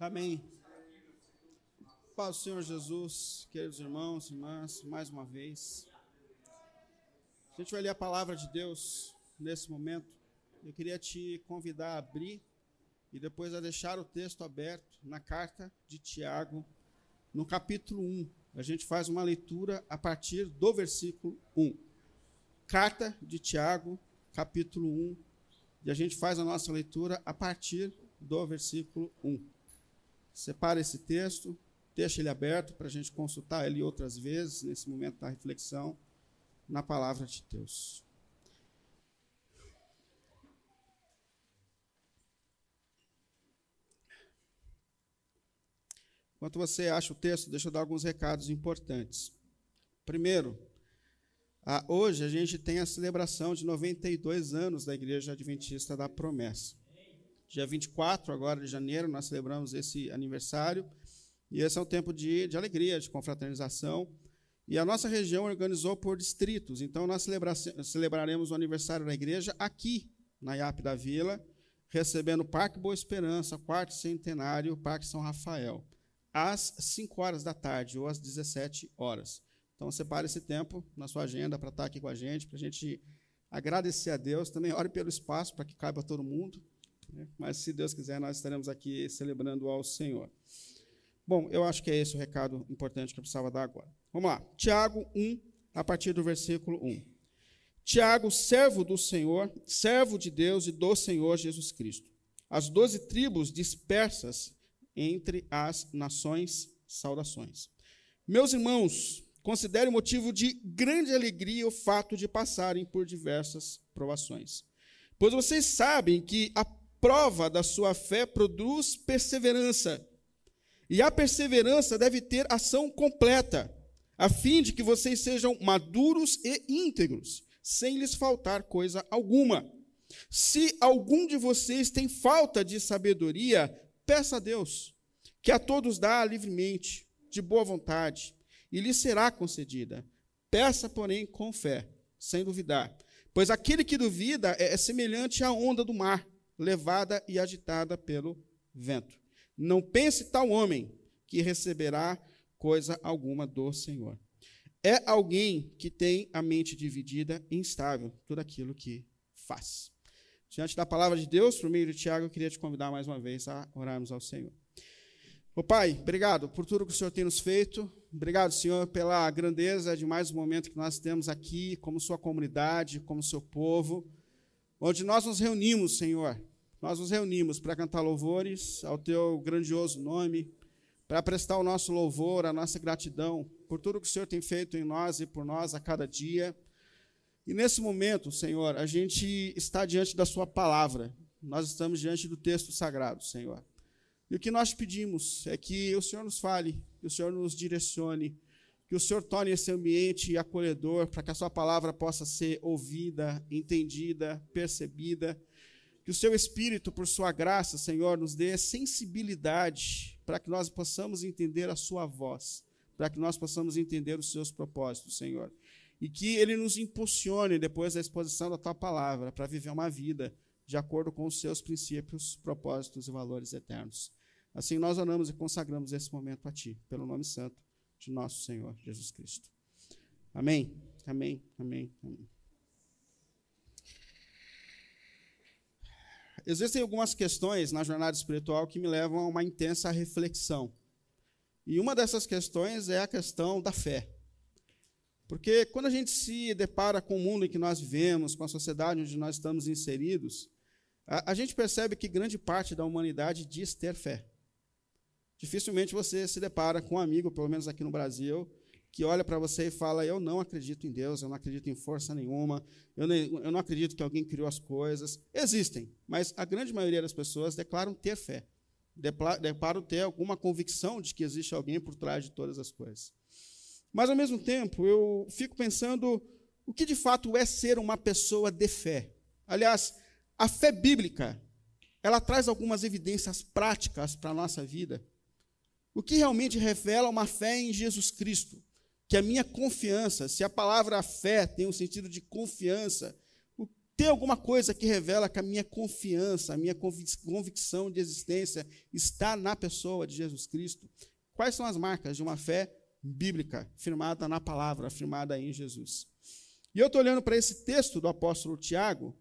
Amém. Paz do Senhor Jesus, queridos irmãos, irmãs, mais uma vez. A gente vai ler a palavra de Deus nesse momento. Eu queria te convidar a abrir e depois a deixar o texto aberto na carta de Tiago, no capítulo 1. A gente faz uma leitura a partir do versículo 1. Carta de Tiago, capítulo 1, e a gente faz a nossa leitura a partir do versículo 1. Separa esse texto, deixa ele aberto para a gente consultar ele outras vezes, nesse momento da reflexão, na palavra de Deus. Enquanto você acha o texto, deixa eu dar alguns recados importantes. Primeiro, hoje a gente tem a celebração de 92 anos da Igreja Adventista da Promessa dia 24 agora de janeiro, nós celebramos esse aniversário. E esse é um tempo de, de alegria, de confraternização. E a nossa região organizou por distritos. Então, nós celebraremos o aniversário da igreja aqui, na IAP da Vila, recebendo o Parque Boa Esperança, quarto centenário, Parque São Rafael, às 5 horas da tarde ou às 17 horas. Então, separe esse tempo na sua agenda para estar aqui com a gente, para a gente agradecer a Deus. Também ore pelo espaço para que caiba todo mundo. Né? Mas, se Deus quiser, nós estaremos aqui celebrando ao Senhor. Bom, eu acho que é esse o recado importante que eu precisava dar agora. Vamos lá. Tiago 1, a partir do versículo 1. Tiago, servo do Senhor, servo de Deus e do Senhor Jesus Cristo. As doze tribos dispersas entre as nações, saudações. Meus irmãos, considere motivo de grande alegria o fato de passarem por diversas provações. Pois vocês sabem que a prova da sua fé produz perseverança. E a perseverança deve ter ação completa, a fim de que vocês sejam maduros e íntegros, sem lhes faltar coisa alguma. Se algum de vocês tem falta de sabedoria, peça a Deus, que a todos dá livremente, de boa vontade, e lhe será concedida. Peça, porém, com fé, sem duvidar. Pois aquele que duvida é semelhante à onda do mar levada e agitada pelo vento. Não pense tal homem que receberá coisa alguma do Senhor. É alguém que tem a mente dividida e instável, tudo aquilo que faz. Diante da palavra de Deus, por meio de Tiago, eu queria te convidar mais uma vez a orarmos ao Senhor. Ô Pai, obrigado por tudo que o Senhor tem nos feito. Obrigado, Senhor, pela grandeza de mais um momento que nós temos aqui, como Sua comunidade, como Seu povo, onde nós nos reunimos, Senhor, nós nos reunimos para cantar louvores ao teu grandioso nome, para prestar o nosso louvor, a nossa gratidão por tudo que o Senhor tem feito em nós e por nós a cada dia. E nesse momento, Senhor, a gente está diante da Sua palavra, nós estamos diante do texto sagrado, Senhor. E o que nós pedimos é que o Senhor nos fale, que o Senhor nos direcione, que o Senhor torne esse ambiente acolhedor para que a Sua palavra possa ser ouvida, entendida, percebida que o seu Espírito, por sua graça, Senhor, nos dê sensibilidade para que nós possamos entender a sua voz, para que nós possamos entender os seus propósitos, Senhor. E que ele nos impulsione, depois da exposição da tua palavra, para viver uma vida de acordo com os seus princípios, propósitos e valores eternos. Assim nós oramos e consagramos esse momento a ti, pelo nome santo de nosso Senhor Jesus Cristo. Amém. Amém. Amém. Amém. Existem algumas questões na jornada espiritual que me levam a uma intensa reflexão. E uma dessas questões é a questão da fé. Porque quando a gente se depara com o mundo em que nós vivemos, com a sociedade onde nós estamos inseridos, a, a gente percebe que grande parte da humanidade diz ter fé. Dificilmente você se depara com um amigo, pelo menos aqui no Brasil, que olha para você e fala: Eu não acredito em Deus, eu não acredito em força nenhuma, eu, nem, eu não acredito que alguém criou as coisas. Existem, mas a grande maioria das pessoas declaram ter fé, declaram ter alguma convicção de que existe alguém por trás de todas as coisas. Mas, ao mesmo tempo, eu fico pensando o que de fato é ser uma pessoa de fé. Aliás, a fé bíblica, ela traz algumas evidências práticas para a nossa vida. O que realmente revela uma fé em Jesus Cristo, que a minha confiança, se a palavra fé tem um sentido de confiança, tem alguma coisa que revela que a minha confiança, a minha convicção de existência está na pessoa de Jesus Cristo? Quais são as marcas de uma fé bíblica, firmada na palavra, firmada em Jesus? E eu estou olhando para esse texto do apóstolo Tiago,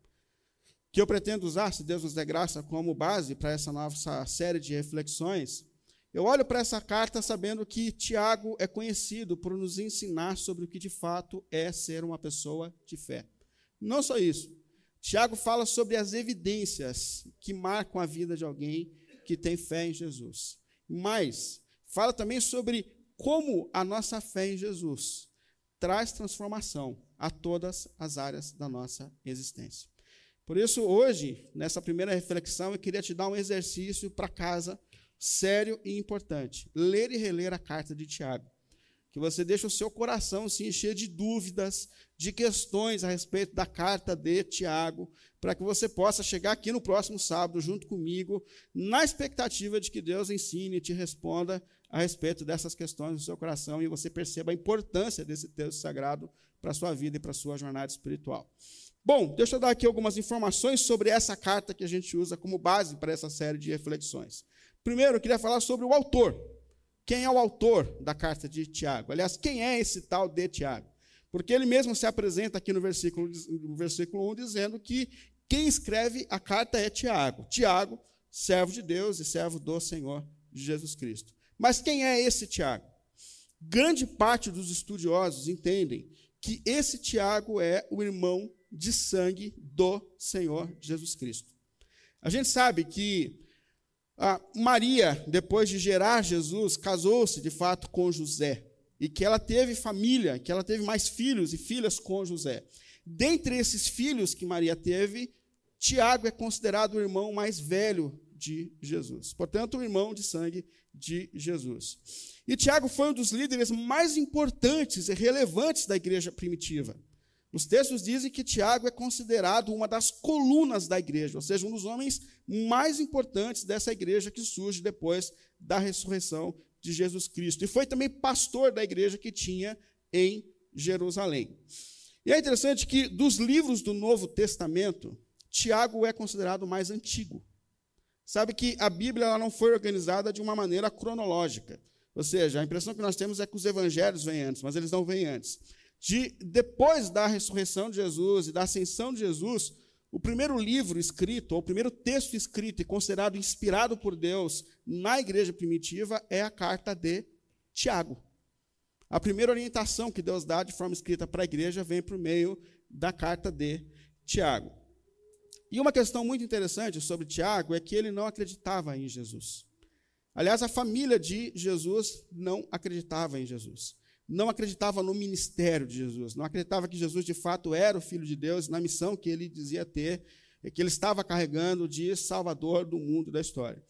que eu pretendo usar, se Deus nos der graça, como base para essa nossa série de reflexões. Eu olho para essa carta sabendo que Tiago é conhecido por nos ensinar sobre o que de fato é ser uma pessoa de fé. Não só isso. Tiago fala sobre as evidências que marcam a vida de alguém que tem fé em Jesus. Mas fala também sobre como a nossa fé em Jesus traz transformação a todas as áreas da nossa existência. Por isso, hoje, nessa primeira reflexão, eu queria te dar um exercício para casa sério e importante. Ler e reler a carta de Tiago. Que você deixe o seu coração se encher de dúvidas, de questões a respeito da carta de Tiago, para que você possa chegar aqui no próximo sábado junto comigo, na expectativa de que Deus ensine e te responda a respeito dessas questões no seu coração e você perceba a importância desse texto sagrado para a sua vida e para a sua jornada espiritual. Bom, deixa eu dar aqui algumas informações sobre essa carta que a gente usa como base para essa série de reflexões. Primeiro, eu queria falar sobre o autor. Quem é o autor da carta de Tiago? Aliás, quem é esse tal de Tiago? Porque ele mesmo se apresenta aqui no versículo, no versículo 1 dizendo que quem escreve a carta é Tiago. Tiago, servo de Deus e servo do Senhor Jesus Cristo. Mas quem é esse Tiago? Grande parte dos estudiosos entendem que esse Tiago é o irmão de sangue do Senhor Jesus Cristo. A gente sabe que Maria, depois de gerar Jesus, casou-se de fato com José. E que ela teve família, que ela teve mais filhos e filhas com José. Dentre esses filhos que Maria teve, Tiago é considerado o irmão mais velho de Jesus. Portanto, o irmão de sangue de Jesus. E Tiago foi um dos líderes mais importantes e relevantes da igreja primitiva. Os textos dizem que Tiago é considerado uma das colunas da igreja, ou seja, um dos homens mais importantes dessa igreja que surge depois da ressurreição de Jesus Cristo. E foi também pastor da igreja que tinha em Jerusalém. E é interessante que dos livros do Novo Testamento, Tiago é considerado o mais antigo. Sabe que a Bíblia ela não foi organizada de uma maneira cronológica. Ou seja, a impressão que nós temos é que os evangelhos vêm antes, mas eles não vêm antes de depois da ressurreição de Jesus e da ascensão de Jesus, o primeiro livro escrito, ou o primeiro texto escrito e considerado inspirado por Deus na igreja primitiva é a carta de Tiago. A primeira orientação que Deus dá de forma escrita para a igreja vem por meio da carta de Tiago. E uma questão muito interessante sobre Tiago é que ele não acreditava em Jesus. Aliás, a família de Jesus não acreditava em Jesus não acreditava no ministério de Jesus, não acreditava que Jesus de fato era o Filho de Deus na missão que ele dizia ter, que ele estava carregando de Salvador do mundo e da história.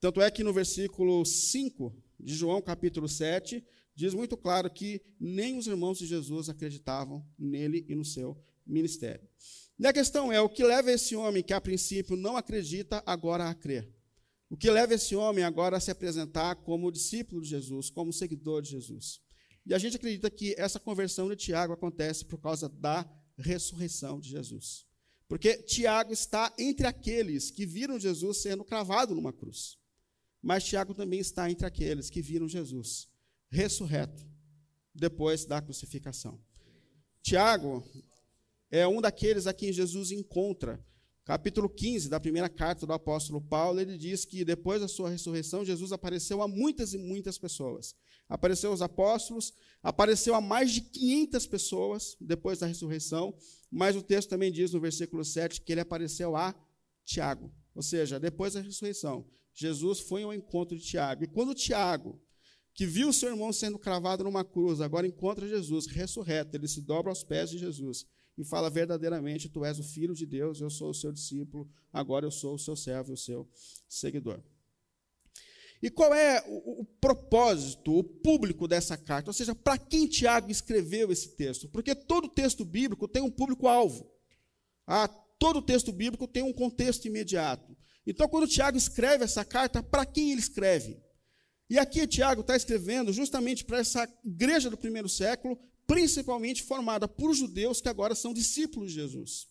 Tanto é que no versículo 5 de João, capítulo 7, diz muito claro que nem os irmãos de Jesus acreditavam nele e no seu ministério. E a questão é: o que leva esse homem que a princípio não acredita agora a crer? O que leva esse homem agora a se apresentar como discípulo de Jesus, como seguidor de Jesus? E a gente acredita que essa conversão de Tiago acontece por causa da ressurreição de Jesus. Porque Tiago está entre aqueles que viram Jesus sendo cravado numa cruz. Mas Tiago também está entre aqueles que viram Jesus ressurreto depois da crucificação. Tiago é um daqueles a quem Jesus encontra capítulo 15 da primeira carta do apóstolo Paulo, ele diz que depois da sua ressurreição, Jesus apareceu a muitas e muitas pessoas. Apareceu aos apóstolos, apareceu a mais de 500 pessoas depois da ressurreição, mas o texto também diz no versículo 7 que ele apareceu a Tiago. Ou seja, depois da ressurreição, Jesus foi ao encontro de Tiago. E quando Tiago, que viu seu irmão sendo cravado numa cruz, agora encontra Jesus ressurreto, ele se dobra aos pés de Jesus e fala verdadeiramente: Tu és o filho de Deus, eu sou o seu discípulo, agora eu sou o seu servo e o seu seguidor. E qual é o, o propósito, o público dessa carta? Ou seja, para quem Tiago escreveu esse texto? Porque todo texto bíblico tem um público-alvo. Ah, todo texto bíblico tem um contexto imediato. Então, quando Tiago escreve essa carta, para quem ele escreve? E aqui Tiago está escrevendo justamente para essa igreja do primeiro século, principalmente formada por judeus que agora são discípulos de Jesus.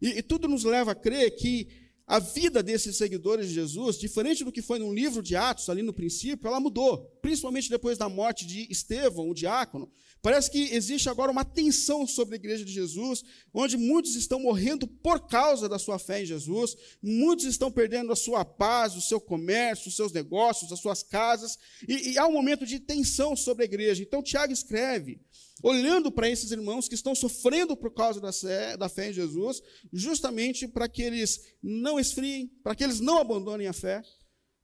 E, e tudo nos leva a crer que a vida desses seguidores de Jesus, diferente do que foi no livro de Atos, ali no princípio, ela mudou, principalmente depois da morte de Estevão, o diácono. Parece que existe agora uma tensão sobre a igreja de Jesus, onde muitos estão morrendo por causa da sua fé em Jesus, muitos estão perdendo a sua paz, o seu comércio, os seus negócios, as suas casas, e, e há um momento de tensão sobre a igreja. Então, Tiago escreve olhando para esses irmãos que estão sofrendo por causa da fé, da fé em Jesus, justamente para que eles não esfriem, para que eles não abandonem a fé.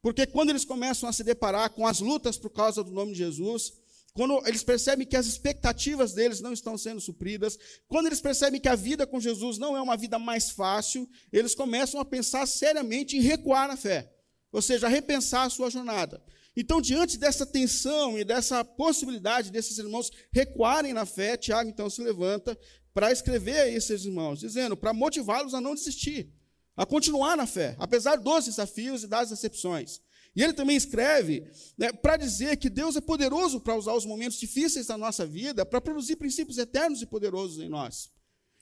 Porque quando eles começam a se deparar com as lutas por causa do nome de Jesus, quando eles percebem que as expectativas deles não estão sendo supridas, quando eles percebem que a vida com Jesus não é uma vida mais fácil, eles começam a pensar seriamente em recuar na fé, ou seja, a repensar a sua jornada. Então, diante dessa tensão e dessa possibilidade desses irmãos recuarem na fé, Tiago então se levanta para escrever a esses irmãos, dizendo, para motivá-los a não desistir, a continuar na fé, apesar dos desafios e das decepções. E ele também escreve né, para dizer que Deus é poderoso para usar os momentos difíceis da nossa vida para produzir princípios eternos e poderosos em nós.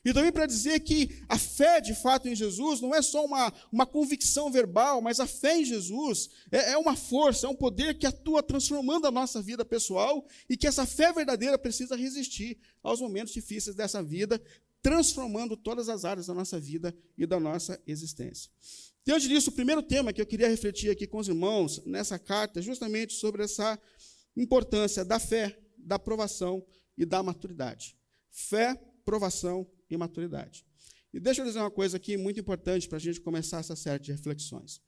E também para dizer que a fé, de fato, em Jesus não é só uma, uma convicção verbal, mas a fé em Jesus é, é uma força, é um poder que atua transformando a nossa vida pessoal e que essa fé verdadeira precisa resistir aos momentos difíceis dessa vida, transformando todas as áreas da nossa vida e da nossa existência. Diante disso, o primeiro tema que eu queria refletir aqui com os irmãos nessa carta é justamente sobre essa importância da fé, da aprovação e da maturidade. Fé, provação e maturidade. E deixa eu dizer uma coisa aqui muito importante para a gente começar essa série de reflexões.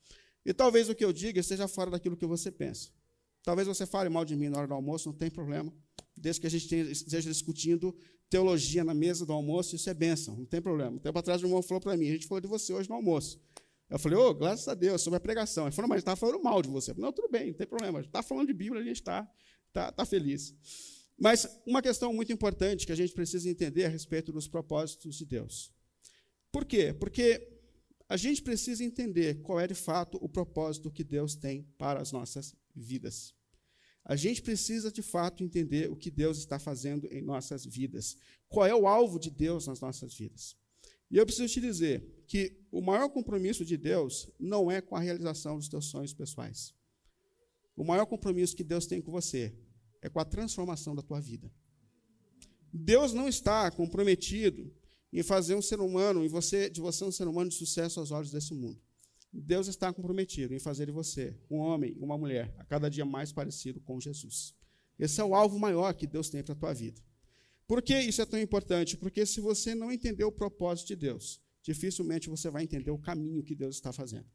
E talvez o que eu diga esteja fora daquilo que você pensa. Talvez você fale mal de mim na hora do almoço, não tem problema. Desde que a gente esteja discutindo teologia na mesa do almoço, isso é bênção, não tem problema. Um tempo atrás o irmão falou para mim, a gente falou de você hoje no almoço. Eu falei, ô, oh, graças a Deus, sobre a pregação. Ele falou, mas a gente está falando mal de você. Falei, não, tudo bem, não tem problema. A gente está falando de Bíblia, a gente está tá, tá feliz. Mas uma questão muito importante que a gente precisa entender a respeito dos propósitos de Deus. Por quê? Porque a gente precisa entender qual é de fato o propósito que Deus tem para as nossas vidas. A gente precisa de fato entender o que Deus está fazendo em nossas vidas. Qual é o alvo de Deus nas nossas vidas. E eu preciso te dizer que o maior compromisso de Deus não é com a realização dos teus sonhos pessoais. O maior compromisso que Deus tem com você é com a transformação da tua vida. Deus não está comprometido em fazer um ser humano, em você, de você um ser humano de sucesso aos olhos desse mundo. Deus está comprometido em fazer de você um homem, uma mulher, a cada dia mais parecido com Jesus. Esse é o alvo maior que Deus tem para a tua vida. Por que isso é tão importante? Porque se você não entender o propósito de Deus, dificilmente você vai entender o caminho que Deus está fazendo.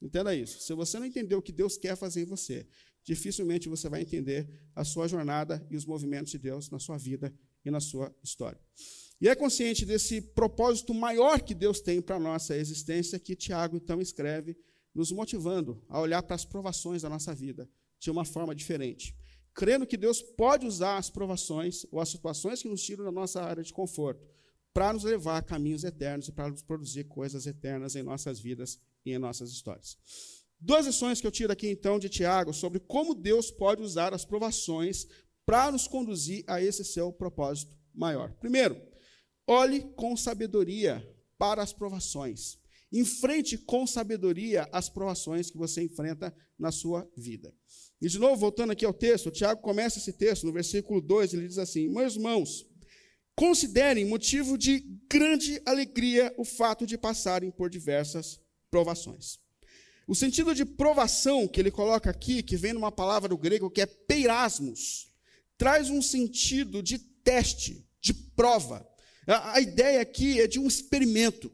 Entenda isso. Se você não entender o que Deus quer fazer em você, dificilmente você vai entender a sua jornada e os movimentos de Deus na sua vida e na sua história. E é consciente desse propósito maior que Deus tem para a nossa existência que Tiago então escreve, nos motivando a olhar para as provações da nossa vida de uma forma diferente. Crendo que Deus pode usar as provações ou as situações que nos tiram da nossa área de conforto para nos levar a caminhos eternos e para nos produzir coisas eternas em nossas vidas e em nossas histórias. Duas lições que eu tiro aqui então de Tiago sobre como Deus pode usar as provações para nos conduzir a esse seu propósito maior. Primeiro, olhe com sabedoria para as provações. Enfrente com sabedoria as provações que você enfrenta na sua vida. E de novo, voltando aqui ao texto, Tiago começa esse texto no versículo 2, ele diz assim: Meus irmãos, considerem motivo de grande alegria o fato de passarem por diversas provações. O sentido de provação que ele coloca aqui, que vem numa palavra do grego que é peirasmos, traz um sentido de teste, de prova. A, a ideia aqui é de um experimento,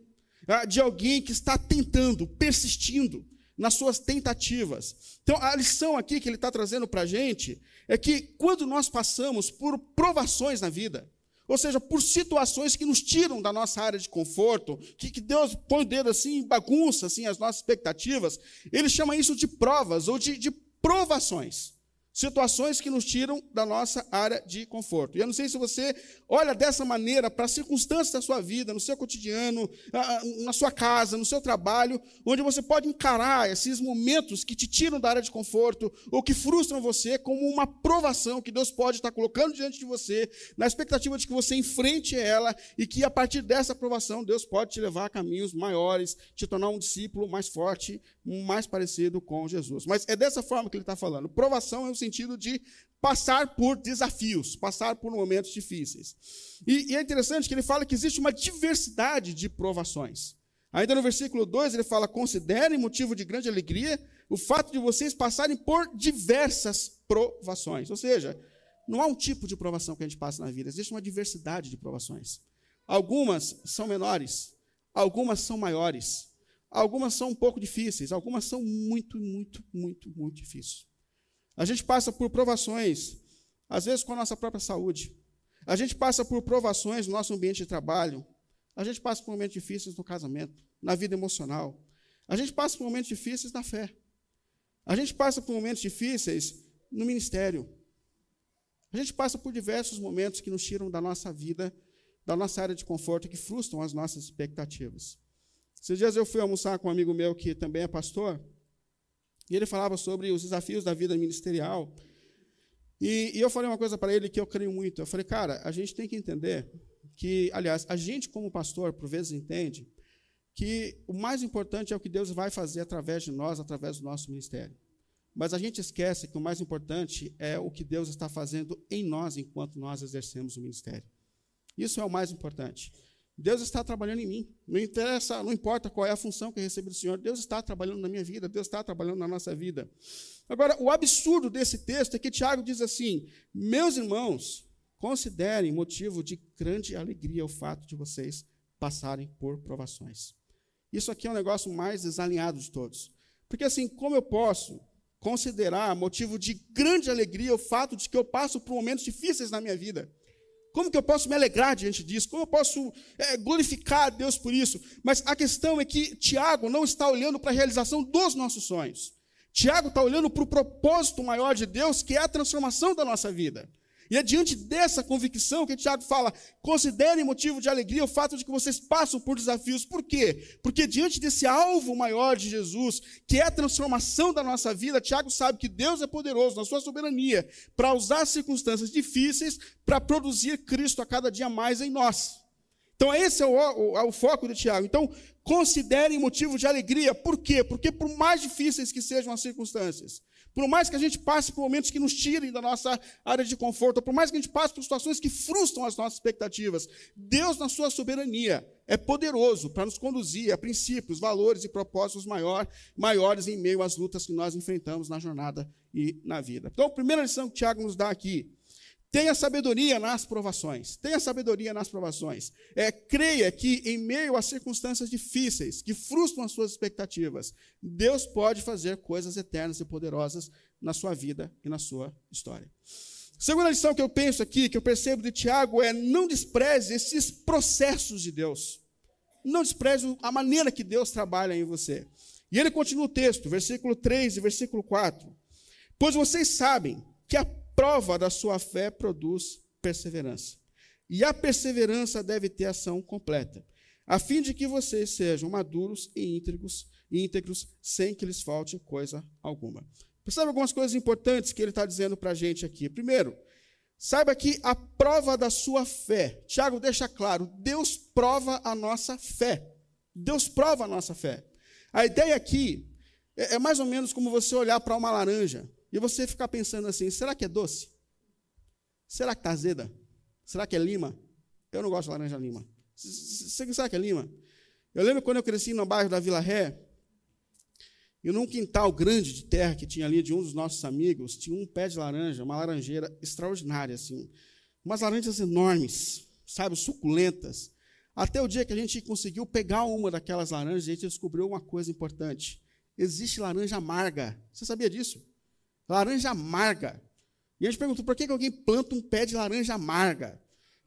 de alguém que está tentando, persistindo nas suas tentativas. Então, a lição aqui que ele está trazendo para a gente é que quando nós passamos por provações na vida, ou seja, por situações que nos tiram da nossa área de conforto, que, que Deus põe o dedo assim, bagunça assim as nossas expectativas, ele chama isso de provas ou de, de provações. Situações que nos tiram da nossa área de conforto. E eu não sei se você olha dessa maneira para as circunstâncias da sua vida, no seu cotidiano, na sua casa, no seu trabalho, onde você pode encarar esses momentos que te tiram da área de conforto ou que frustram você como uma provação que Deus pode estar colocando diante de você, na expectativa de que você enfrente ela e que a partir dessa provação Deus pode te levar a caminhos maiores, te tornar um discípulo mais forte, mais parecido com Jesus. Mas é dessa forma que ele está falando. Provação é o sentido de passar por desafios, passar por momentos difíceis. E, e, é interessante que ele fala que existe uma diversidade de provações. Ainda no versículo 2 ele fala: considerem motivo de grande alegria o fato de vocês passarem por diversas provações. Ou seja, não há um tipo de provação que a gente passa na vida, existe uma diversidade de provações. Algumas são menores, algumas são maiores, algumas são um pouco difíceis, algumas são muito, muito, muito, muito difíceis. A gente passa por provações, às vezes com a nossa própria saúde. A gente passa por provações no nosso ambiente de trabalho. A gente passa por momentos difíceis no casamento, na vida emocional. A gente passa por momentos difíceis na fé. A gente passa por momentos difíceis no ministério. A gente passa por diversos momentos que nos tiram da nossa vida, da nossa área de conforto, que frustram as nossas expectativas. Esses dias eu fui almoçar com um amigo meu que também é pastor, e ele falava sobre os desafios da vida ministerial. E, e eu falei uma coisa para ele que eu creio muito. Eu falei, cara, a gente tem que entender que, aliás, a gente, como pastor, por vezes entende que o mais importante é o que Deus vai fazer através de nós, através do nosso ministério. Mas a gente esquece que o mais importante é o que Deus está fazendo em nós enquanto nós exercemos o ministério. Isso é o mais importante. Deus está trabalhando em mim. Não interessa, não importa qual é a função que eu recebi do Senhor, Deus está trabalhando na minha vida, Deus está trabalhando na nossa vida. Agora, o absurdo desse texto é que Tiago diz assim: Meus irmãos, considerem motivo de grande alegria o fato de vocês passarem por provações. Isso aqui é um negócio mais desalinhado de todos. Porque assim, como eu posso considerar motivo de grande alegria o fato de que eu passo por momentos difíceis na minha vida? Como que eu posso me alegrar diante disso? Como eu posso é, glorificar a Deus por isso? Mas a questão é que Tiago não está olhando para a realização dos nossos sonhos. Tiago está olhando para o propósito maior de Deus, que é a transformação da nossa vida. E é diante dessa convicção que Tiago fala: considerem motivo de alegria o fato de que vocês passam por desafios. Por quê? Porque diante desse alvo maior de Jesus, que é a transformação da nossa vida, Tiago sabe que Deus é poderoso na sua soberania para usar circunstâncias difíceis para produzir Cristo a cada dia mais em nós. Então, esse é o, o, é o foco de Tiago. Então, considerem motivo de alegria. Por quê? Porque, por mais difíceis que sejam as circunstâncias, por mais que a gente passe por momentos que nos tirem da nossa área de conforto, por mais que a gente passe por situações que frustram as nossas expectativas, Deus, na sua soberania, é poderoso para nos conduzir a princípios, valores e propósitos maior, maiores em meio às lutas que nós enfrentamos na jornada e na vida. Então, a primeira lição que Tiago nos dá aqui Tenha sabedoria nas provações. Tenha sabedoria nas provações. É, creia que, em meio a circunstâncias difíceis, que frustram as suas expectativas, Deus pode fazer coisas eternas e poderosas na sua vida e na sua história. Segunda lição que eu penso aqui, que eu percebo de Tiago, é não despreze esses processos de Deus. Não despreze a maneira que Deus trabalha em você. E ele continua o texto, versículo 3 e versículo 4. Pois vocês sabem que a prova da sua fé produz perseverança. E a perseverança deve ter ação completa, a fim de que vocês sejam maduros e íntegros, íntegros sem que lhes falte coisa alguma. Percebe algumas coisas importantes que ele está dizendo para a gente aqui. Primeiro, saiba que a prova da sua fé, Tiago deixa claro, Deus prova a nossa fé. Deus prova a nossa fé. A ideia aqui é, é mais ou menos como você olhar para uma laranja e você ficar pensando assim: será que é doce? Será que está azeda? Será que é lima? Eu não gosto de laranja lima. Será que é lima? Eu lembro quando eu cresci no bairro da Vila Ré, e num quintal grande de terra que tinha ali de um dos nossos amigos, tinha um pé de laranja, uma laranjeira extraordinária, assim. Umas laranjas enormes, sabe, suculentas. Até o dia que a gente conseguiu pegar uma daquelas laranjas, a gente descobriu uma coisa importante. Existe laranja amarga. Você sabia disso? Laranja amarga. E a gente perguntou por que alguém planta um pé de laranja amarga.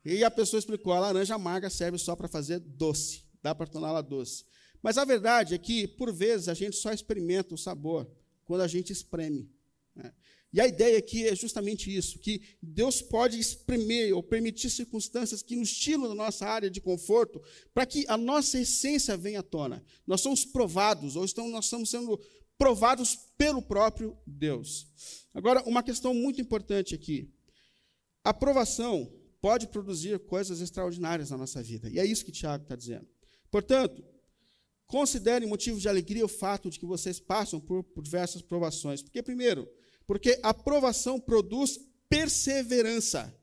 E a pessoa explicou: a laranja amarga serve só para fazer doce, dá para torná-la doce. Mas a verdade é que, por vezes, a gente só experimenta o sabor quando a gente espreme. Né? E a ideia aqui é justamente isso: que Deus pode espremer ou permitir circunstâncias que nos tiram da nossa área de conforto para que a nossa essência venha à tona. Nós somos provados, ou estamos, nós estamos sendo provados pelo próprio Deus. Agora, uma questão muito importante aqui: a provação pode produzir coisas extraordinárias na nossa vida, e é isso que Tiago está dizendo. Portanto, considerem motivo de alegria o fato de que vocês passam por, por diversas provações, porque, primeiro, porque a provação produz perseverança.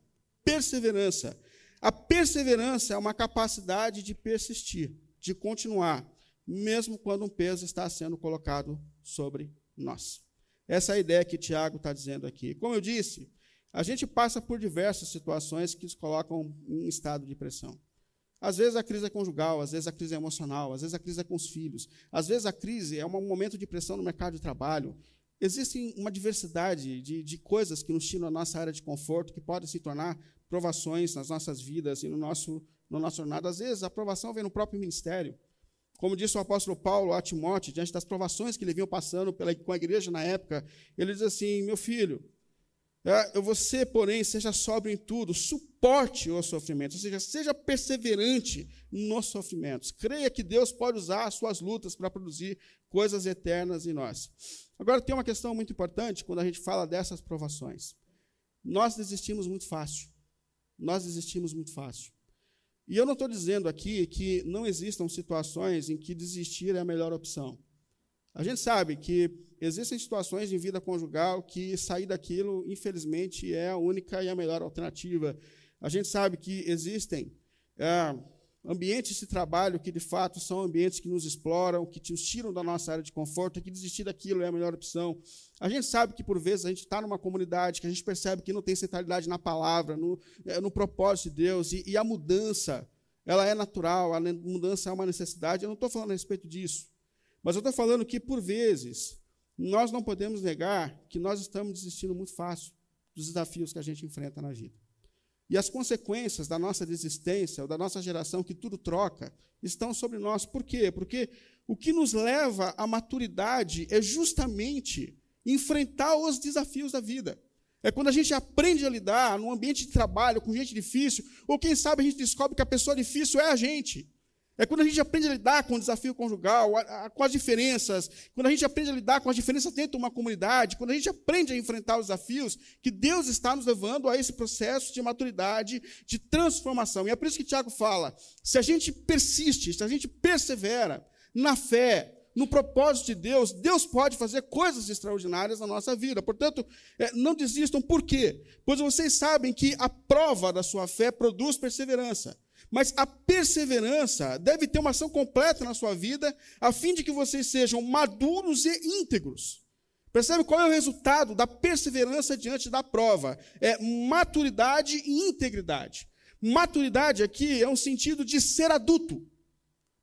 Perseverança. A perseverança é uma capacidade de persistir, de continuar, mesmo quando um peso está sendo colocado sobre nós. Essa é a ideia que Tiago está dizendo aqui. Como eu disse, a gente passa por diversas situações que nos colocam em estado de pressão. Às vezes a crise é conjugal, às vezes a crise é emocional, às vezes a crise é com os filhos, às vezes a crise é um momento de pressão no mercado de trabalho, Existe uma diversidade de, de coisas que nos tiram da nossa área de conforto, que podem se tornar provações nas nossas vidas e no nosso, no nosso jornada. Às vezes, a provação vem no próprio ministério. Como disse o apóstolo Paulo a Timóteo, diante das provações que ele vinha passando pela, com a igreja na época, ele diz assim: Meu filho, é, você, porém, seja sóbrio em tudo, suporte o sofrimento, ou seja, seja perseverante nos sofrimentos. Creia que Deus pode usar as suas lutas para produzir coisas eternas em nós. Agora, tem uma questão muito importante quando a gente fala dessas provações. Nós desistimos muito fácil. Nós desistimos muito fácil. E eu não estou dizendo aqui que não existam situações em que desistir é a melhor opção. A gente sabe que existem situações em vida conjugal que sair daquilo, infelizmente, é a única e a melhor alternativa. A gente sabe que existem é, ambientes de trabalho que, de fato, são ambientes que nos exploram, que nos tiram da nossa área de conforto, que desistir daquilo é a melhor opção. A gente sabe que, por vezes, a gente está numa comunidade que a gente percebe que não tem centralidade na palavra, no, é, no propósito de Deus, e, e a mudança, ela é natural, a mudança é uma necessidade. Eu não estou falando a respeito disso. Mas eu estou falando que, por vezes, nós não podemos negar que nós estamos desistindo muito fácil dos desafios que a gente enfrenta na vida. E as consequências da nossa desistência, ou da nossa geração que tudo troca, estão sobre nós. Por quê? Porque o que nos leva à maturidade é justamente enfrentar os desafios da vida. É quando a gente aprende a lidar num ambiente de trabalho com gente difícil, ou quem sabe a gente descobre que a pessoa difícil é a gente. É quando a gente aprende a lidar com o desafio conjugal, a, a, com as diferenças, quando a gente aprende a lidar com as diferenças dentro de uma comunidade, quando a gente aprende a enfrentar os desafios, que Deus está nos levando a esse processo de maturidade, de transformação. E é por isso que Tiago fala: se a gente persiste, se a gente persevera na fé, no propósito de Deus, Deus pode fazer coisas extraordinárias na nossa vida. Portanto, é, não desistam. Por quê? Pois vocês sabem que a prova da sua fé produz perseverança. Mas a perseverança deve ter uma ação completa na sua vida, a fim de que vocês sejam maduros e íntegros. Percebe qual é o resultado da perseverança diante da prova? É maturidade e integridade. Maturidade aqui é um sentido de ser adulto.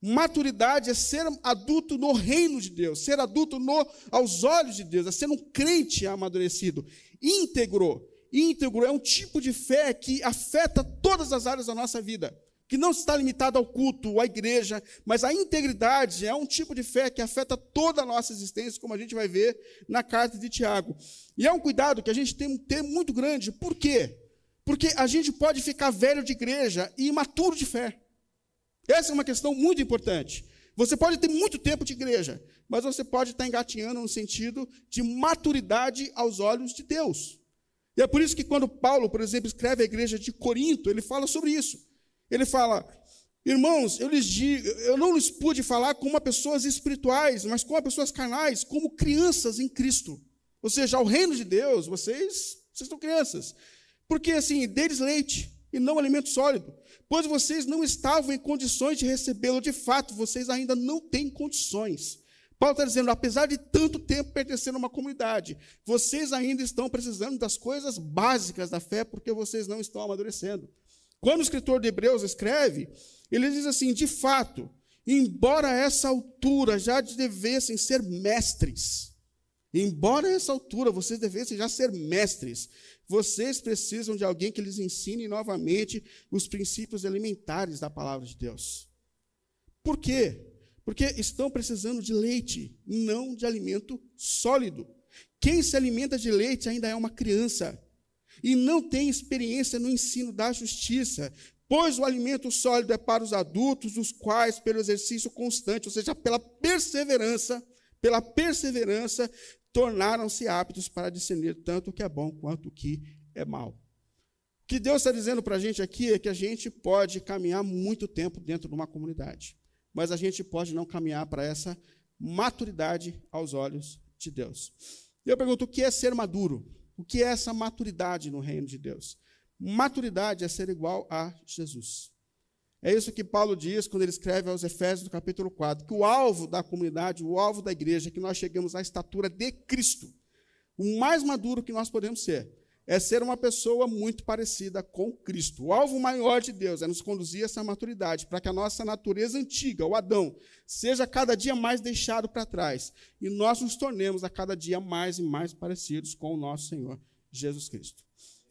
Maturidade é ser adulto no reino de Deus, ser adulto no, aos olhos de Deus, é ser um crente amadurecido. Íntegro. Íntegro é um tipo de fé que afeta todas as áreas da nossa vida que não está limitado ao culto, à igreja, mas a integridade é um tipo de fé que afeta toda a nossa existência, como a gente vai ver na carta de Tiago. E é um cuidado que a gente tem que ter muito grande. Por quê? Porque a gente pode ficar velho de igreja e imaturo de fé. Essa é uma questão muito importante. Você pode ter muito tempo de igreja, mas você pode estar engatinhando no sentido de maturidade aos olhos de Deus. E é por isso que quando Paulo, por exemplo, escreve a igreja de Corinto, ele fala sobre isso. Ele fala: Irmãos, eu lhes digo, eu não lhes pude falar como pessoas espirituais, mas como pessoas carnais, como crianças em Cristo. Ou seja, ao reino de Deus, vocês, vocês são crianças. Porque assim, deles leite e não alimento sólido. Pois vocês não estavam em condições de recebê-lo, de fato, vocês ainda não têm condições. Paulo está dizendo, apesar de tanto tempo pertencendo a uma comunidade, vocês ainda estão precisando das coisas básicas da fé, porque vocês não estão amadurecendo. Quando o escritor de Hebreus escreve, ele diz assim: de fato, embora a essa altura já devessem ser mestres, embora a essa altura vocês devessem já ser mestres, vocês precisam de alguém que lhes ensine novamente os princípios elementares da palavra de Deus. Por quê? Porque estão precisando de leite, não de alimento sólido. Quem se alimenta de leite ainda é uma criança e não tem experiência no ensino da justiça, pois o alimento sólido é para os adultos, os quais, pelo exercício constante, ou seja, pela perseverança, pela perseverança, tornaram-se aptos para discernir tanto o que é bom quanto o que é mal. O que Deus está dizendo para a gente aqui é que a gente pode caminhar muito tempo dentro de uma comunidade, mas a gente pode não caminhar para essa maturidade aos olhos de Deus. E eu pergunto: o que é ser maduro? O que é essa maturidade no reino de Deus? Maturidade é ser igual a Jesus. É isso que Paulo diz quando ele escreve aos Efésios, no capítulo 4, que o alvo da comunidade, o alvo da igreja, é que nós chegamos à estatura de Cristo. O mais maduro que nós podemos ser é ser uma pessoa muito parecida com Cristo. O alvo maior de Deus é nos conduzir a essa maturidade, para que a nossa natureza antiga, o Adão, seja cada dia mais deixado para trás e nós nos tornemos a cada dia mais e mais parecidos com o nosso Senhor Jesus Cristo.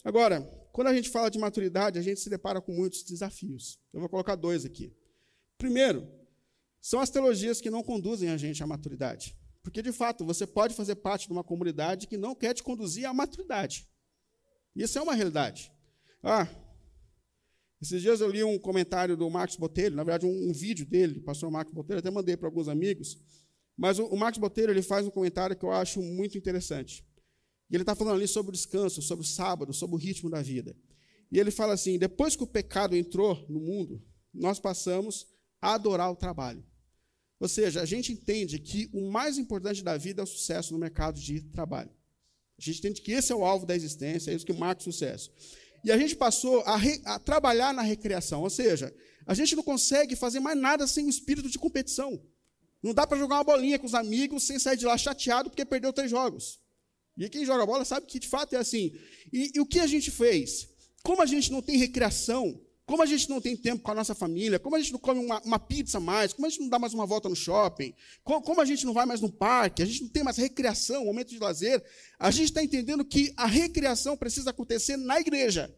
Agora, quando a gente fala de maturidade, a gente se depara com muitos desafios. Eu vou colocar dois aqui. Primeiro, são as teologias que não conduzem a gente à maturidade. Porque, de fato, você pode fazer parte de uma comunidade que não quer te conduzir à maturidade. Isso é uma realidade. Ah, esses dias eu li um comentário do Marcos Botelho, na verdade, um, um vídeo dele, do pastor Marcos Botelho, até mandei para alguns amigos. Mas o, o Marcos Botelho ele faz um comentário que eu acho muito interessante. E ele está falando ali sobre o descanso, sobre o sábado, sobre o ritmo da vida. E ele fala assim: depois que o pecado entrou no mundo, nós passamos a adorar o trabalho. Ou seja, a gente entende que o mais importante da vida é o sucesso no mercado de trabalho. A gente entende que esse é o alvo da existência, é isso que marca o sucesso. E a gente passou a, re, a trabalhar na recreação, ou seja, a gente não consegue fazer mais nada sem o espírito de competição. Não dá para jogar uma bolinha com os amigos sem sair de lá chateado porque perdeu três jogos. E quem joga bola sabe que de fato é assim. E, e o que a gente fez? Como a gente não tem recreação, como a gente não tem tempo com a nossa família, como a gente não come uma, uma pizza mais, como a gente não dá mais uma volta no shopping, como, como, a gente não vai mais no parque, a gente não tem mais recreação, momento de lazer, a gente está entendendo que a recreação precisa acontecer na igreja.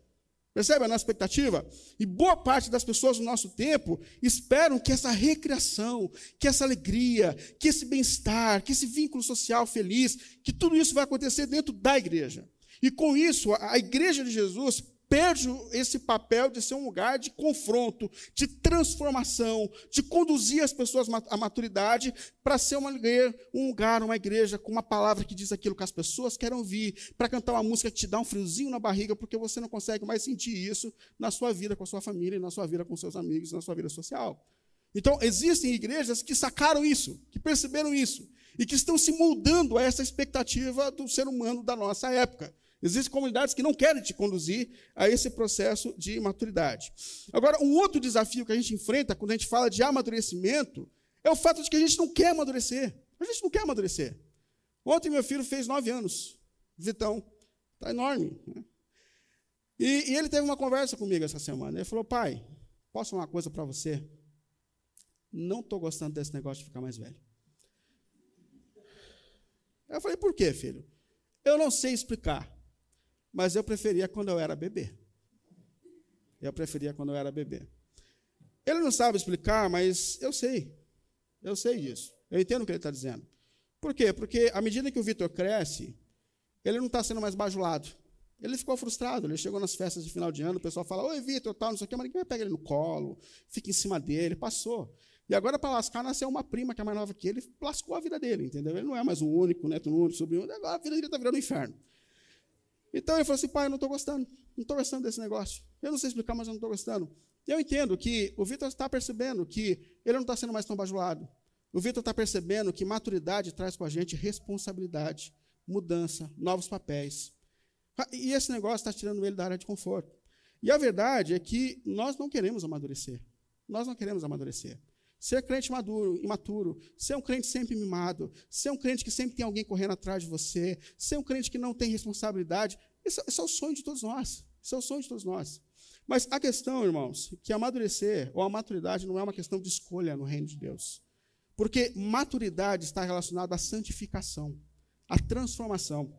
Percebe a nossa expectativa? E boa parte das pessoas no nosso tempo esperam que essa recreação, que essa alegria, que esse bem-estar, que esse vínculo social feliz, que tudo isso vai acontecer dentro da igreja. E com isso, a igreja de Jesus perde esse papel de ser um lugar de confronto, de transformação, de conduzir as pessoas à maturidade para ser uma, um lugar, uma igreja com uma palavra que diz aquilo que as pessoas querem ouvir, para cantar uma música que te dá um friozinho na barriga, porque você não consegue mais sentir isso na sua vida com a sua família, na sua vida com seus amigos, na sua vida social. Então, existem igrejas que sacaram isso, que perceberam isso, e que estão se moldando a essa expectativa do ser humano da nossa época. Existem comunidades que não querem te conduzir a esse processo de maturidade. Agora, um outro desafio que a gente enfrenta quando a gente fala de amadurecimento é o fato de que a gente não quer amadurecer. A gente não quer amadurecer. Ontem meu filho fez nove anos. Vitão. Está enorme. Né? E, e, ele teve uma conversa comigo essa semana. Ele falou: pai, posso falar uma coisa para você? Não estou gostando desse negócio de ficar mais velho. Eu falei: por quê, filho? Eu não sei explicar. Mas eu preferia quando eu era bebê. Eu preferia quando eu era bebê. Ele não sabe explicar, mas eu sei. Eu sei disso. Eu entendo o que ele está dizendo. Por quê? Porque à medida que o Vitor cresce, ele não está sendo mais bajulado. Ele ficou frustrado. Ele chegou nas festas de final de ano, o pessoal fala: Oi, Vitor, tal, não sei o quê, mas ninguém pega ele no colo, fica em cima dele, passou. E agora, para lascar, nasceu uma prima que é mais nova que ele, lascou a vida dele, entendeu? Ele não é mais o único, neto único, sobrinho, agora a vida dele está virando um inferno. Então ele falou assim: pai, eu não estou gostando, não estou gostando desse negócio. Eu não sei explicar, mas eu não estou gostando. Eu entendo que o Vitor está percebendo que ele não está sendo mais tão bajulado. O Vitor está percebendo que maturidade traz com a gente responsabilidade, mudança, novos papéis. Ah, e esse negócio está tirando ele da área de conforto. E a verdade é que nós não queremos amadurecer. Nós não queremos amadurecer. Ser crente maduro, imaturo, ser um crente sempre mimado, ser um crente que sempre tem alguém correndo atrás de você, ser um crente que não tem responsabilidade, esse, esse é o sonho de todos nós. Esse é o sonho de todos nós. Mas a questão, irmãos, que amadurecer ou a maturidade não é uma questão de escolha no reino de Deus. Porque maturidade está relacionada à santificação, à transformação.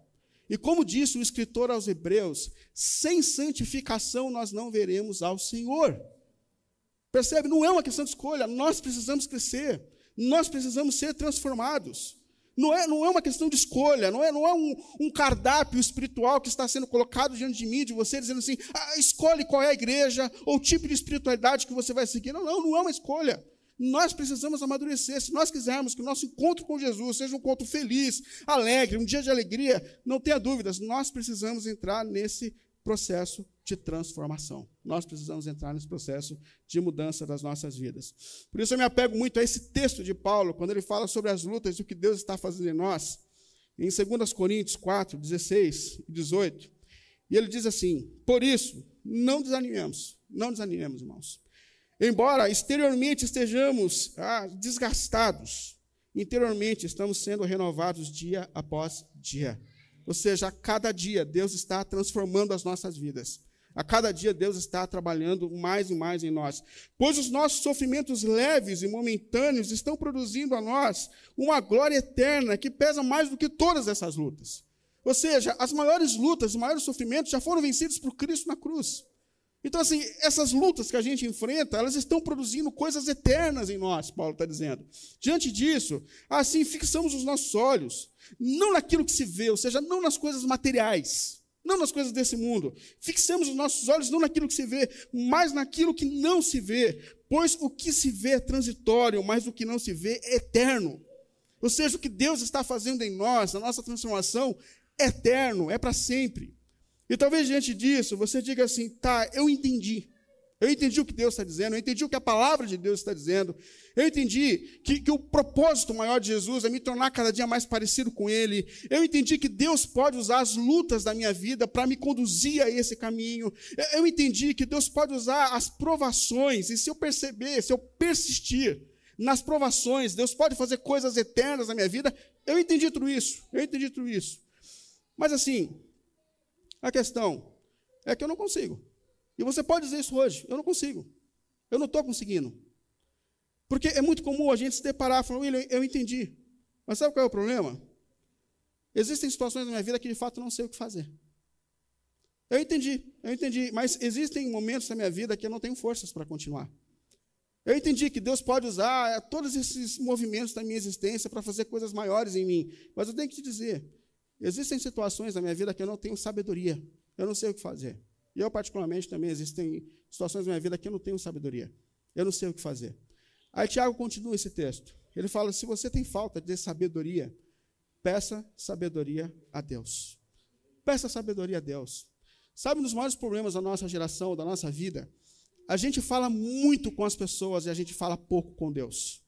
E como disse o escritor aos Hebreus, sem santificação nós não veremos ao Senhor. Percebe? Não é uma questão de escolha. Nós precisamos crescer. Nós precisamos ser transformados. Não é, não é uma questão de escolha, não é, não é um, um cardápio espiritual que está sendo colocado diante de mim, de você, dizendo assim: ah, escolhe qual é a igreja ou o tipo de espiritualidade que você vai seguir. Não, não, não é uma escolha. Nós precisamos amadurecer. Se nós quisermos que o nosso encontro com Jesus seja um encontro feliz, alegre, um dia de alegria, não tenha dúvidas, nós precisamos entrar nesse processo de transformação. Nós precisamos entrar nesse processo de mudança das nossas vidas. Por isso eu me apego muito a esse texto de Paulo, quando ele fala sobre as lutas e o que Deus está fazendo em nós, em 2 Coríntios 4, 16 e 18. E ele diz assim: Por isso, não desanimemos, não desanimemos, irmãos. Embora exteriormente estejamos ah, desgastados, interiormente estamos sendo renovados dia após dia. Ou seja, a cada dia Deus está transformando as nossas vidas. A cada dia Deus está trabalhando mais e mais em nós. Pois os nossos sofrimentos leves e momentâneos estão produzindo a nós uma glória eterna que pesa mais do que todas essas lutas. Ou seja, as maiores lutas, os maiores sofrimentos já foram vencidos por Cristo na cruz. Então, assim, essas lutas que a gente enfrenta, elas estão produzindo coisas eternas em nós, Paulo está dizendo. Diante disso, assim, fixamos os nossos olhos não naquilo que se vê, ou seja, não nas coisas materiais, não nas coisas desse mundo. Fixemos os nossos olhos não naquilo que se vê, mas naquilo que não se vê, pois o que se vê é transitório, mas o que não se vê é eterno. Ou seja, o que Deus está fazendo em nós, a nossa transformação, é eterno, é para sempre. E talvez diante disso você diga assim: tá, eu entendi. Eu entendi o que Deus está dizendo, eu entendi o que a palavra de Deus está dizendo, eu entendi que, que, o propósito maior de Jesus é me tornar cada dia mais parecido com Ele. Eu entendi que Deus pode usar as lutas da minha vida para me conduzir a esse caminho. Eu entendi que Deus pode usar as provações, e se eu perceber, se eu persistir nas provações, Deus pode fazer coisas eternas na minha vida. Eu entendi tudo isso, eu entendi tudo isso. Mas assim, a questão é que eu não consigo. E você pode dizer isso hoje, eu não consigo. Eu não estou conseguindo. Porque é muito comum a gente se deparar e falar, William, eu entendi. Mas sabe qual é o problema? Existem situações na minha vida que de fato não sei o que fazer. Eu entendi, eu entendi, mas existem momentos na minha vida que eu não tenho forças para continuar. Eu entendi que Deus pode usar é, todos esses movimentos da minha existência para fazer coisas maiores em mim. Mas eu tenho que te dizer, existem situações na minha vida que eu não tenho sabedoria. Eu não sei o que fazer. E eu, particularmente, também existem situações na minha vida que eu não tenho sabedoria. Eu não sei o que fazer. Aí Tiago continua esse texto. Ele fala: se você tem falta de sabedoria, peça sabedoria a Deus. Peça sabedoria a Deus. Sabe, um dos maiores problemas da nossa geração, da nossa vida, a gente fala muito com as pessoas e a gente fala pouco com Deus.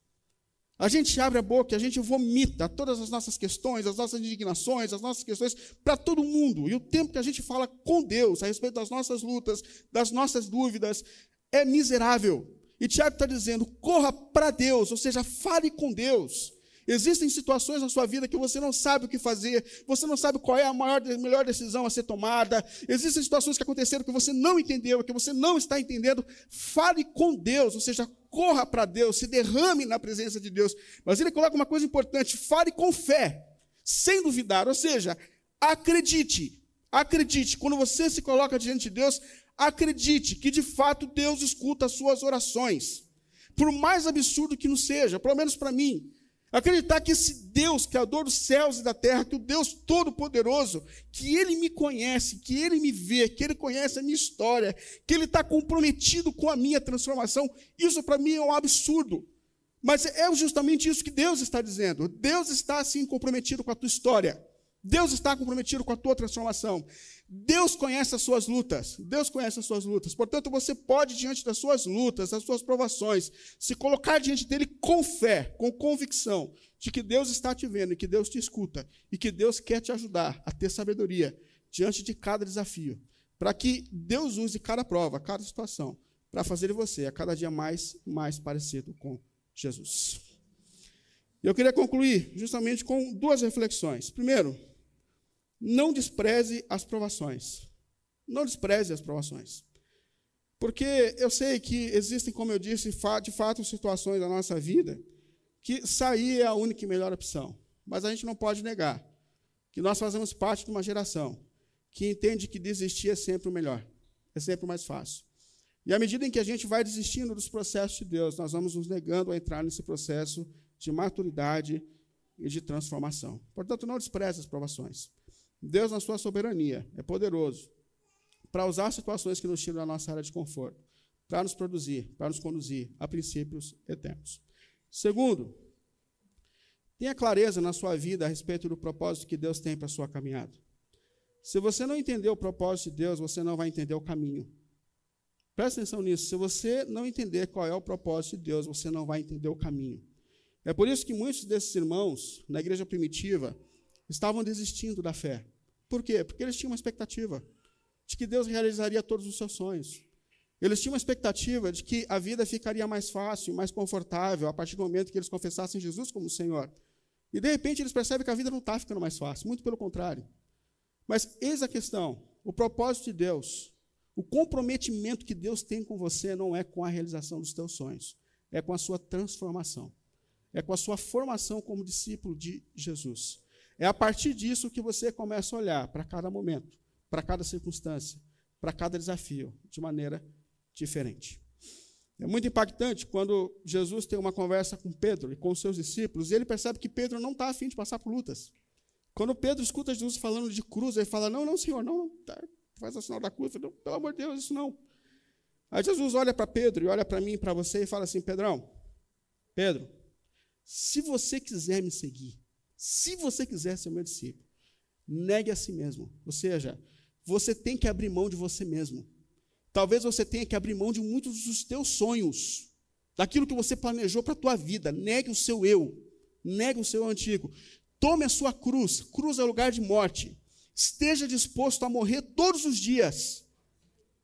A gente abre a boca, a gente vomita todas as nossas questões, as nossas indignações, as nossas questões para todo mundo. E o tempo que a gente fala com Deus a respeito das nossas lutas, das nossas dúvidas, é miserável. E Tiago está dizendo: corra para Deus, ou seja, fale com Deus. Existem situações na sua vida que você não sabe o que fazer, você não sabe qual é a maior, melhor decisão a ser tomada. Existem situações que aconteceram que você não entendeu, que você não está entendendo. Fale com Deus, ou seja, corra para Deus, se derrame na presença de Deus. Mas ele coloca uma coisa importante: fale com fé, sem duvidar, ou seja, acredite. Acredite, quando você se coloca diante de Deus, acredite que de fato Deus escuta as suas orações. Por mais absurdo que não seja, pelo menos para mim, acreditar que esse Deus, Criador dos céus e da terra, que o Deus Todo-Poderoso, que Ele me conhece, que Ele me vê, que Ele conhece a minha história, que Ele está comprometido com a minha transformação, isso para mim é um absurdo. Mas é justamente isso que Deus está dizendo. Deus está assim comprometido com a tua história. Deus está comprometido com a tua transformação. Deus conhece as suas lutas. Deus conhece as suas lutas. Portanto, você pode, diante das suas lutas, das suas provações, se colocar diante dele com fé, com convicção de que Deus está te vendo e que Deus te escuta e que Deus quer te ajudar a ter sabedoria diante de cada desafio, para que Deus use cada prova, cada situação, para fazer você a cada dia mais mais parecido com Jesus. Eu queria concluir justamente com duas reflexões. Primeiro, não despreze as provações. Não despreze as provações. Porque eu sei que existem, como eu disse, de fato, situações da nossa vida que sair é a única e melhor opção. Mas a gente não pode negar que nós fazemos parte de uma geração que entende que desistir é sempre o melhor, é sempre o mais fácil. E à medida em que a gente vai desistindo dos processos de Deus, nós vamos nos negando a entrar nesse processo de maturidade e de transformação. Portanto, não despreze as provações. Deus, na sua soberania, é poderoso para usar situações que nos tiram da nossa área de conforto, para nos produzir, para nos conduzir a princípios eternos. Segundo, tenha clareza na sua vida a respeito do propósito que Deus tem para a sua caminhada. Se você não entender o propósito de Deus, você não vai entender o caminho. Presta atenção nisso. Se você não entender qual é o propósito de Deus, você não vai entender o caminho. É por isso que muitos desses irmãos, na igreja primitiva, estavam desistindo da fé. Por quê? Porque eles tinham uma expectativa de que Deus realizaria todos os seus sonhos. Eles tinham uma expectativa de que a vida ficaria mais fácil, mais confortável, a partir do momento que eles confessassem Jesus como Senhor. E de repente eles percebem que a vida não está ficando mais fácil, muito pelo contrário. Mas eis a questão: o propósito de Deus, o comprometimento que Deus tem com você não é com a realização dos teus sonhos, é com a sua transformação, é com a sua formação como discípulo de Jesus. É a partir disso que você começa a olhar para cada momento, para cada circunstância, para cada desafio, de maneira diferente. É muito impactante quando Jesus tem uma conversa com Pedro e com seus discípulos, e ele percebe que Pedro não está afim de passar por lutas. Quando Pedro escuta Jesus falando de cruz, ele fala: Não, não, Senhor, não, não tá, faz o sinal da cruz. Falo, Pelo amor de Deus, isso não. Aí Jesus olha para Pedro e olha para mim e para você e fala assim: Pedrão, Pedro, se você quiser me seguir, se você quiser ser meu discípulo, negue a si mesmo. Ou seja, você tem que abrir mão de você mesmo. Talvez você tenha que abrir mão de muitos dos teus sonhos, daquilo que você planejou para a tua vida. Negue o seu eu, negue o seu antigo. Tome a sua cruz. Cruz é lugar de morte. Esteja disposto a morrer todos os dias.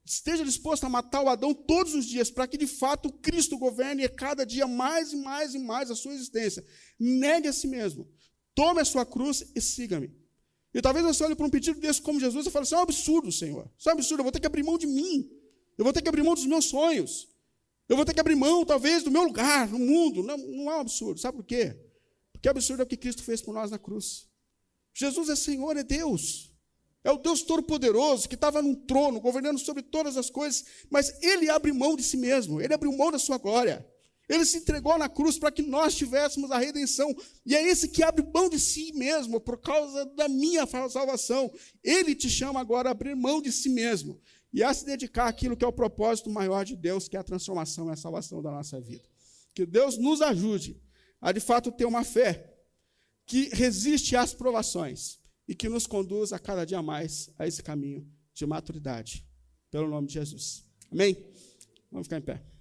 Esteja disposto a matar o Adão todos os dias, para que de fato Cristo governe cada dia mais e mais e mais a sua existência. Negue a si mesmo. Tome a sua cruz e siga-me. E talvez você olhe para um pedido desse como Jesus e fale: Isso é um absurdo, Senhor. Isso é um absurdo. Eu vou ter que abrir mão de mim. Eu vou ter que abrir mão dos meus sonhos. Eu vou ter que abrir mão, talvez, do meu lugar no mundo. Não, não é um absurdo. Sabe por quê? Porque absurdo é o que Cristo fez por nós na cruz. Jesus é Senhor, é Deus. É o Deus Todo-Poderoso que estava num trono, governando sobre todas as coisas, mas ele abre mão de si mesmo, ele abriu mão da sua glória. Ele se entregou na cruz para que nós tivéssemos a redenção. E é esse que abre mão de si mesmo por causa da minha salvação. Ele te chama agora a abrir mão de si mesmo e a se dedicar àquilo que é o propósito maior de Deus, que é a transformação e a salvação da nossa vida. Que Deus nos ajude a de fato ter uma fé que resiste às provações e que nos conduz a cada dia mais a esse caminho de maturidade. Pelo nome de Jesus. Amém? Vamos ficar em pé.